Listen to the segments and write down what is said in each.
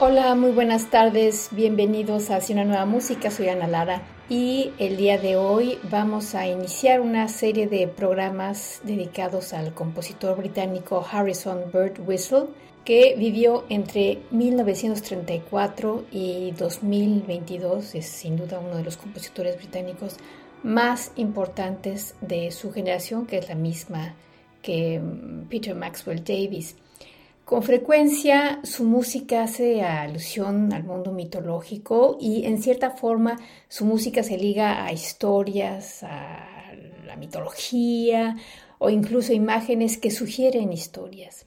Hola, muy buenas tardes, bienvenidos a Hacia una nueva música, soy Ana Lara y el día de hoy vamos a iniciar una serie de programas dedicados al compositor británico Harrison Bird Whistle, que vivió entre 1934 y 2022, es sin duda uno de los compositores británicos más importantes de su generación, que es la misma que mm, Peter Maxwell Davis. Con frecuencia su música hace alusión al mundo mitológico y en cierta forma su música se liga a historias, a la mitología o incluso imágenes que sugieren historias.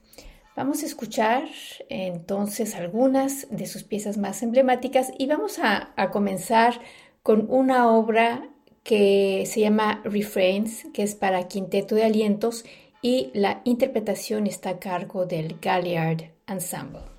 Vamos a escuchar entonces algunas de sus piezas más emblemáticas y vamos a, a comenzar con una obra que se llama Refrains, que es para quinteto de alientos y la interpretación está a cargo del Galliard Ensemble.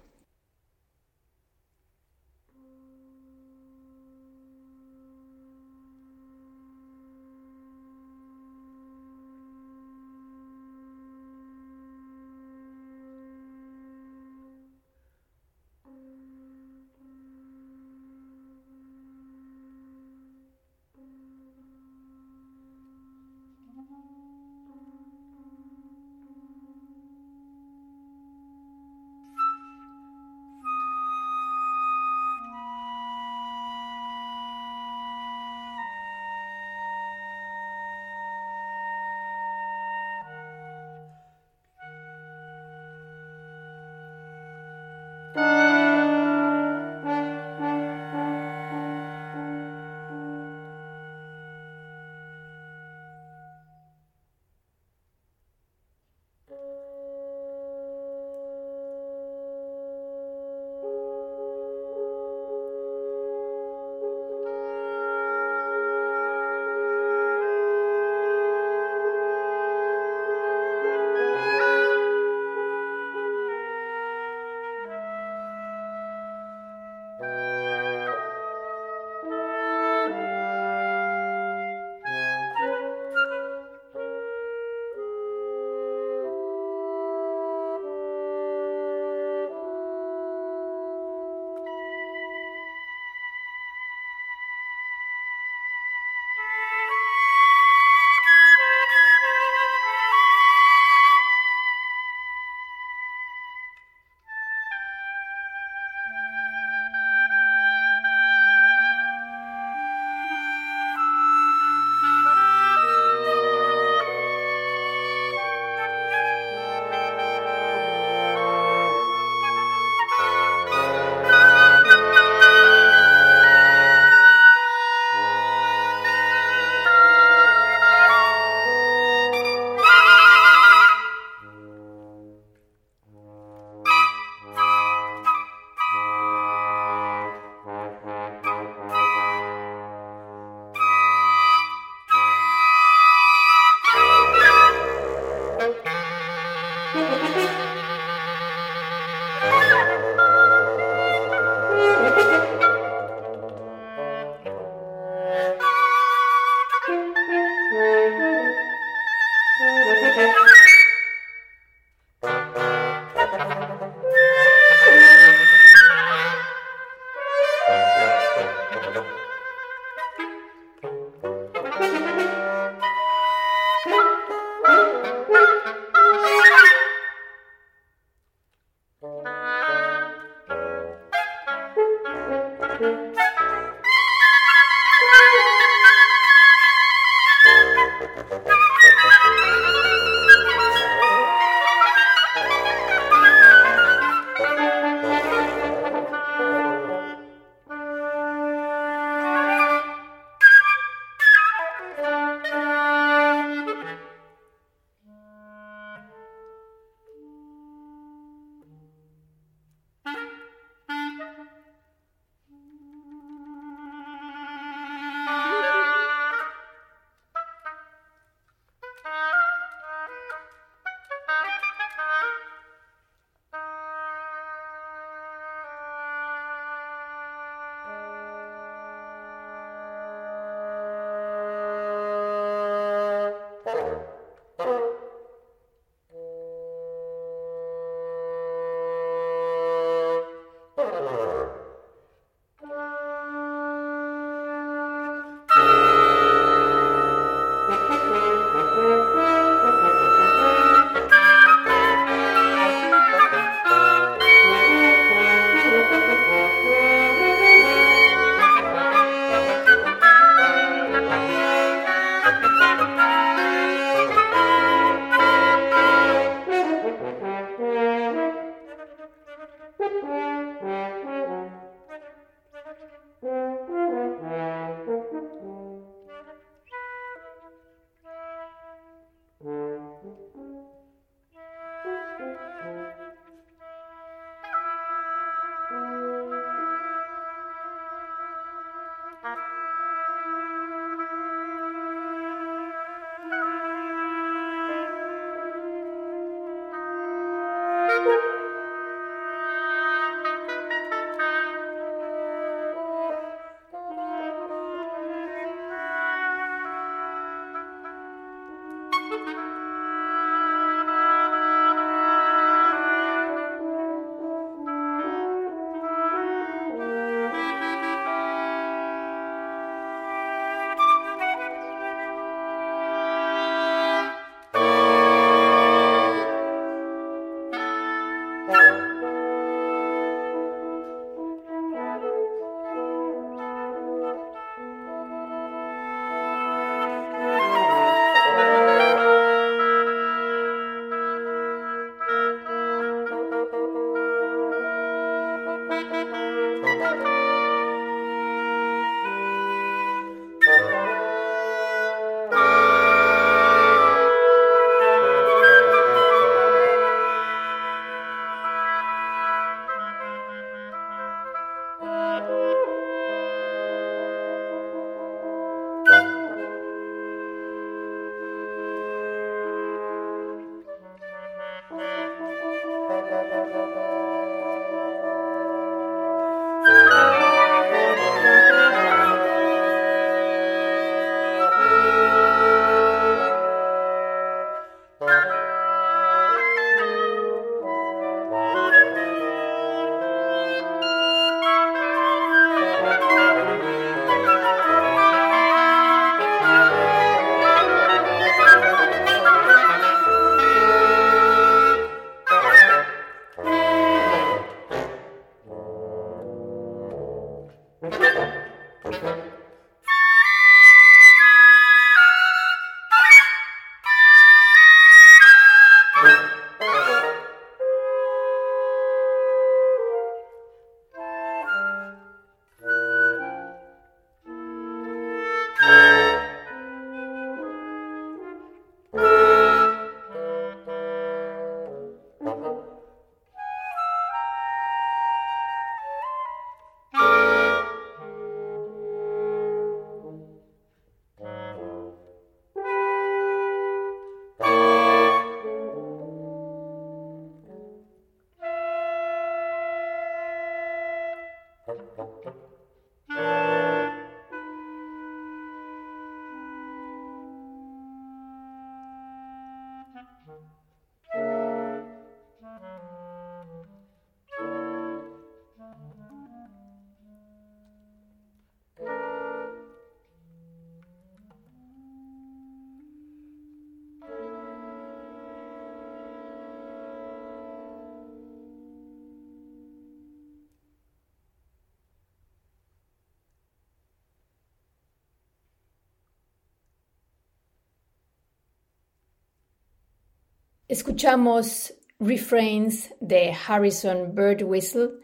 Escuchamos Refrains de Harrison Bird Whistle,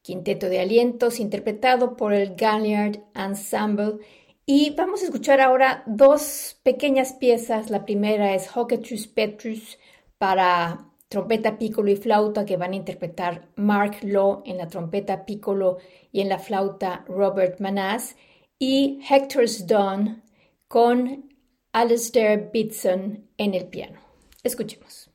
quinteto de alientos interpretado por el Galliard Ensemble. Y vamos a escuchar ahora dos pequeñas piezas. La primera es Hocetus Petrus para trompeta piccolo y flauta que van a interpretar Mark Law en la trompeta piccolo y en la flauta Robert Manas y Hector's Dawn con Alistair Bitson en el piano. Escuchemos.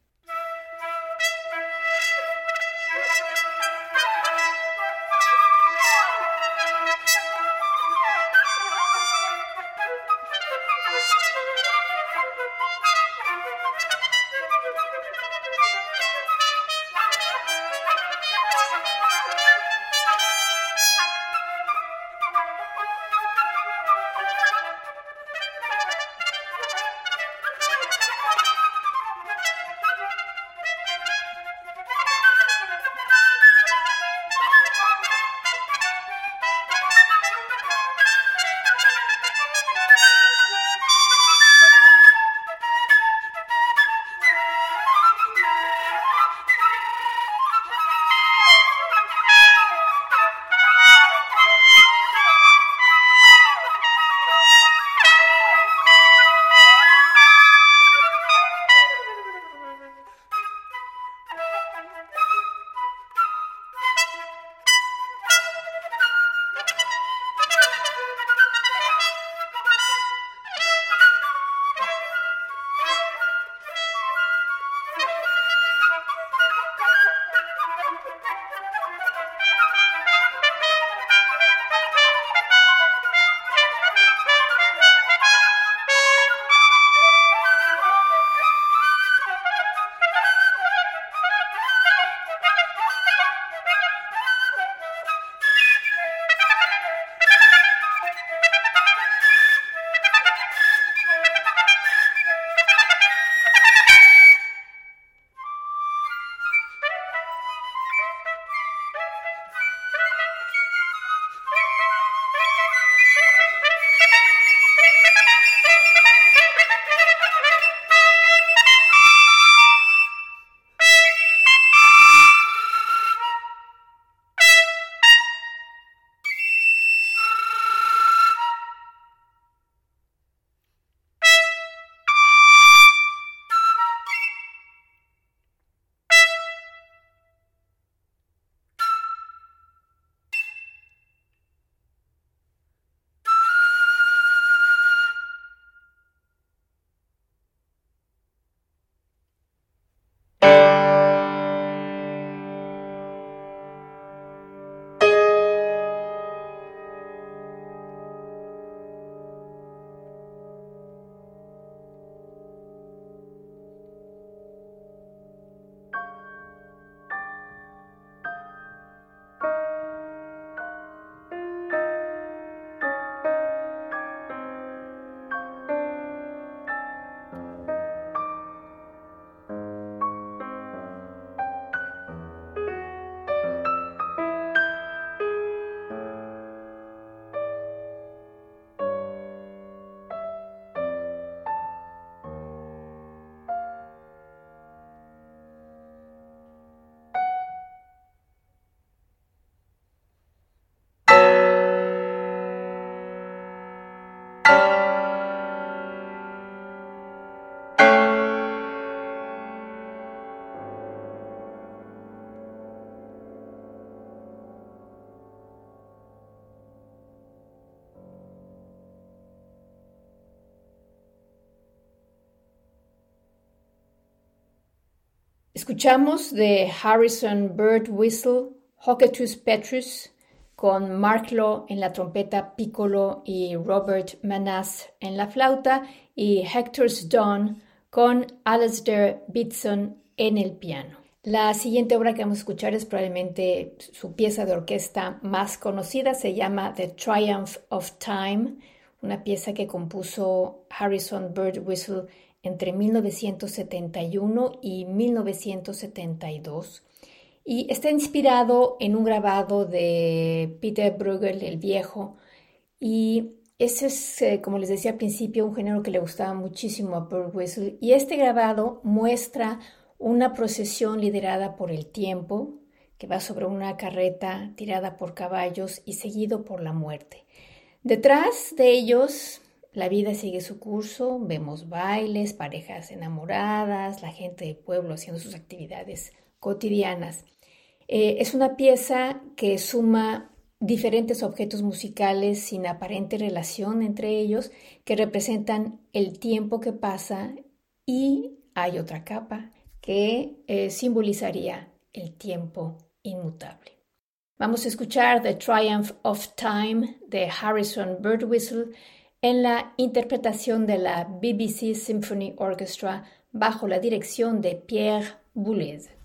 Escuchamos de Harrison Bird Whistle, Hocetus Petrus, con Mark Law en la trompeta piccolo y Robert Manas en la flauta, y Hector's Dawn con Alasdair Bitson en el piano. La siguiente obra que vamos a escuchar es probablemente su pieza de orquesta más conocida, se llama The Triumph of Time, una pieza que compuso Harrison Bird Whistle entre 1971 y 1972 y está inspirado en un grabado de Peter Bruegel el Viejo. Y ese es, eh, como les decía al principio, un género que le gustaba muchísimo a Bird Whistle y este grabado muestra una procesión liderada por el tiempo que va sobre una carreta tirada por caballos y seguido por la muerte. Detrás de ellos la vida sigue su curso, vemos bailes, parejas enamoradas, la gente del pueblo haciendo sus actividades cotidianas. Eh, es una pieza que suma diferentes objetos musicales sin aparente relación entre ellos que representan el tiempo que pasa y hay otra capa que eh, simbolizaría el tiempo inmutable. Vamos a escuchar The Triumph of Time de Harrison Birdwhistle en la interpretación de la BBC Symphony Orchestra bajo la dirección de Pierre Boulez.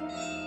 Música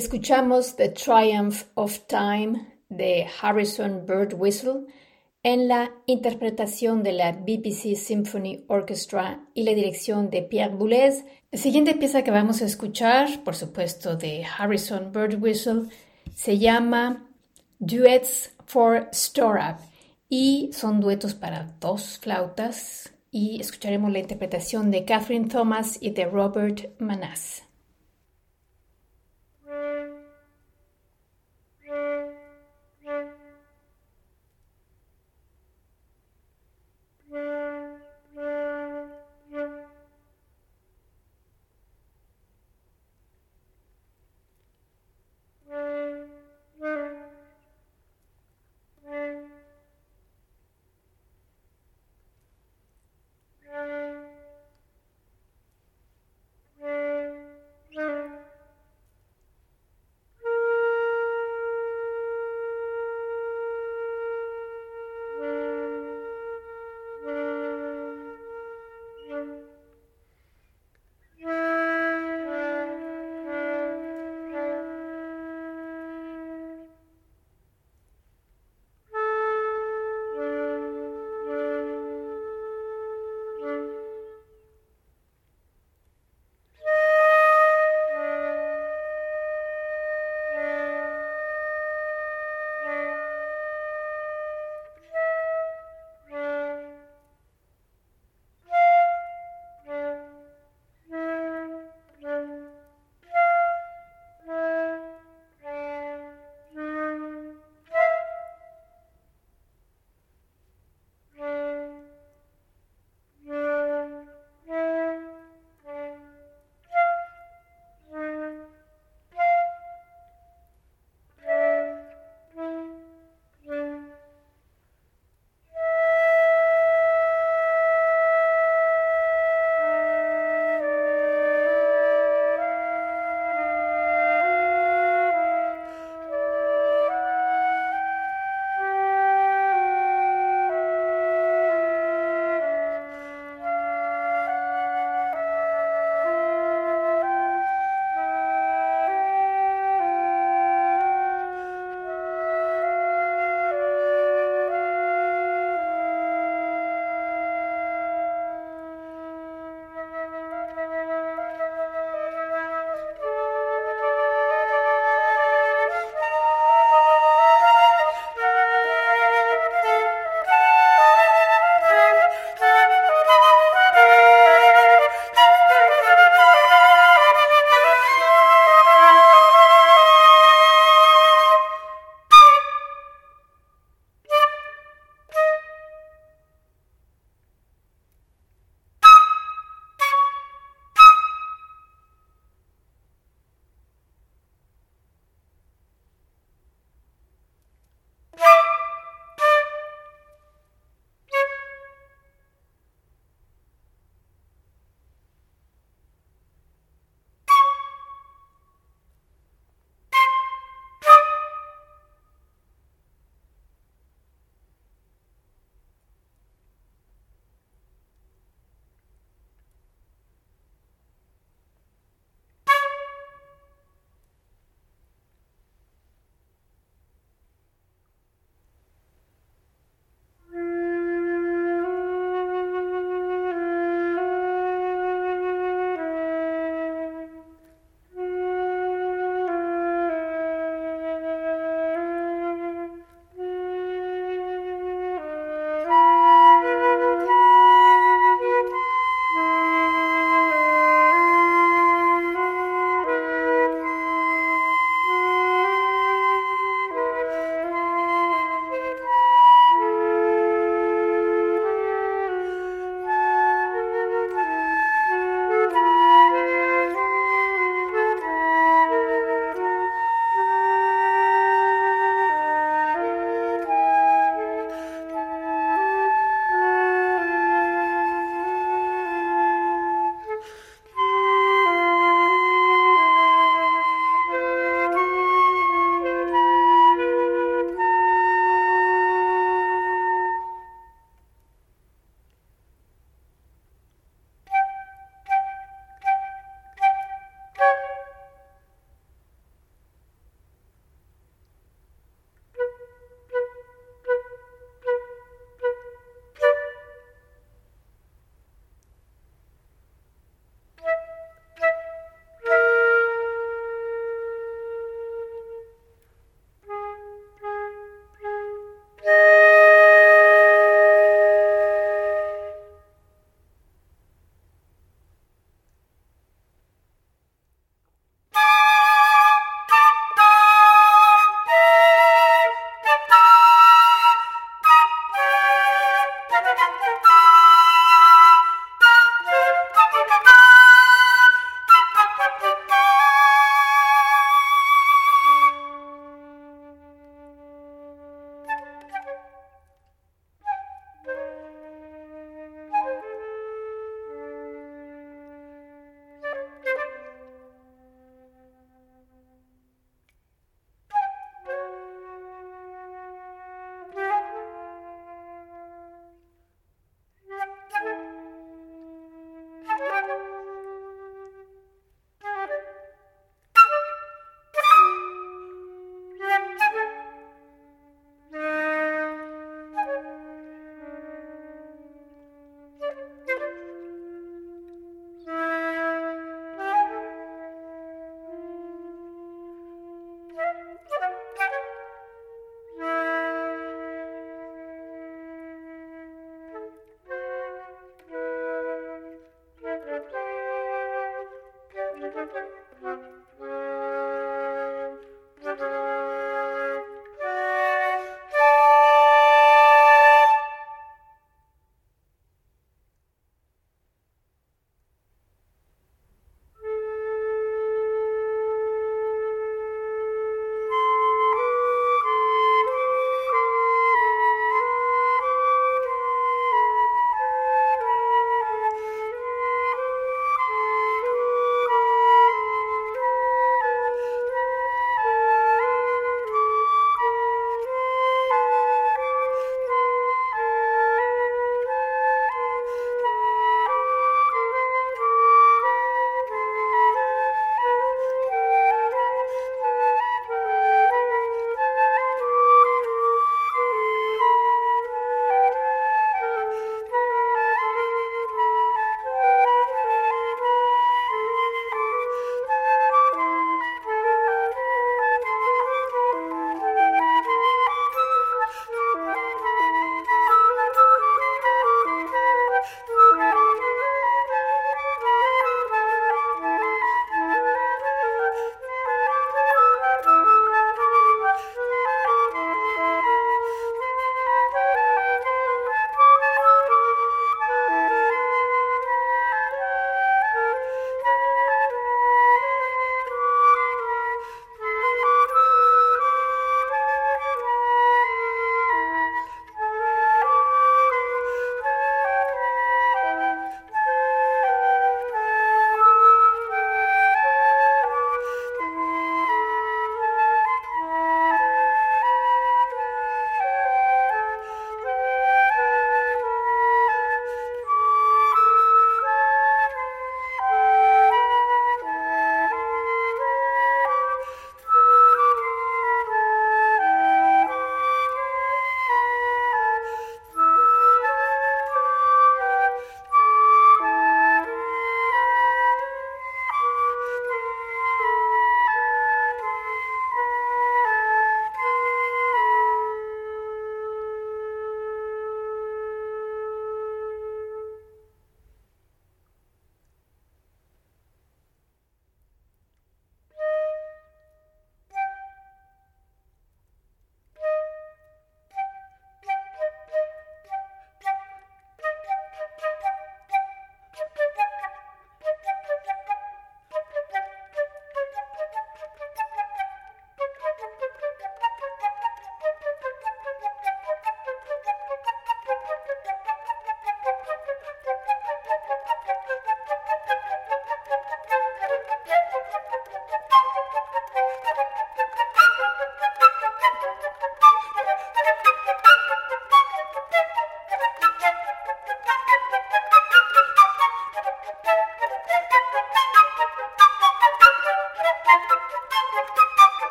Escuchamos The Triumph of Time de Harrison Bird Whistle en la interpretación de la BBC Symphony Orchestra y la dirección de Pierre Boulez. La siguiente pieza que vamos a escuchar, por supuesto de Harrison Bird Whistle, se llama Duets for Storab y son duetos para dos flautas y escucharemos la interpretación de Catherine Thomas y de Robert Manas.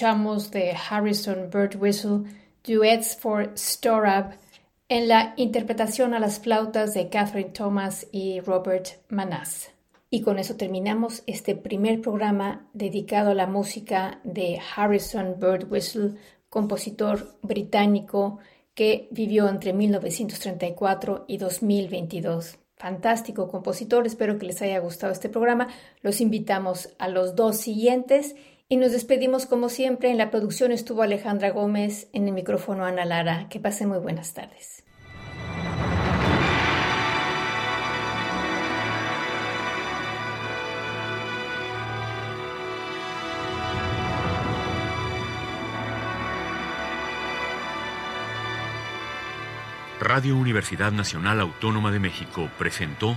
De Harrison Bird Whistle Duets for Storab en la interpretación a las flautas de Catherine Thomas y Robert Manas. Y con eso terminamos este primer programa dedicado a la música de Harrison Bird Whistle, compositor británico que vivió entre 1934 y 2022. Fantástico compositor, espero que les haya gustado este programa. Los invitamos a los dos siguientes y nos despedimos como siempre. En la producción estuvo Alejandra Gómez, en el micrófono Ana Lara. Que pasen muy buenas tardes. Radio Universidad Nacional Autónoma de México presentó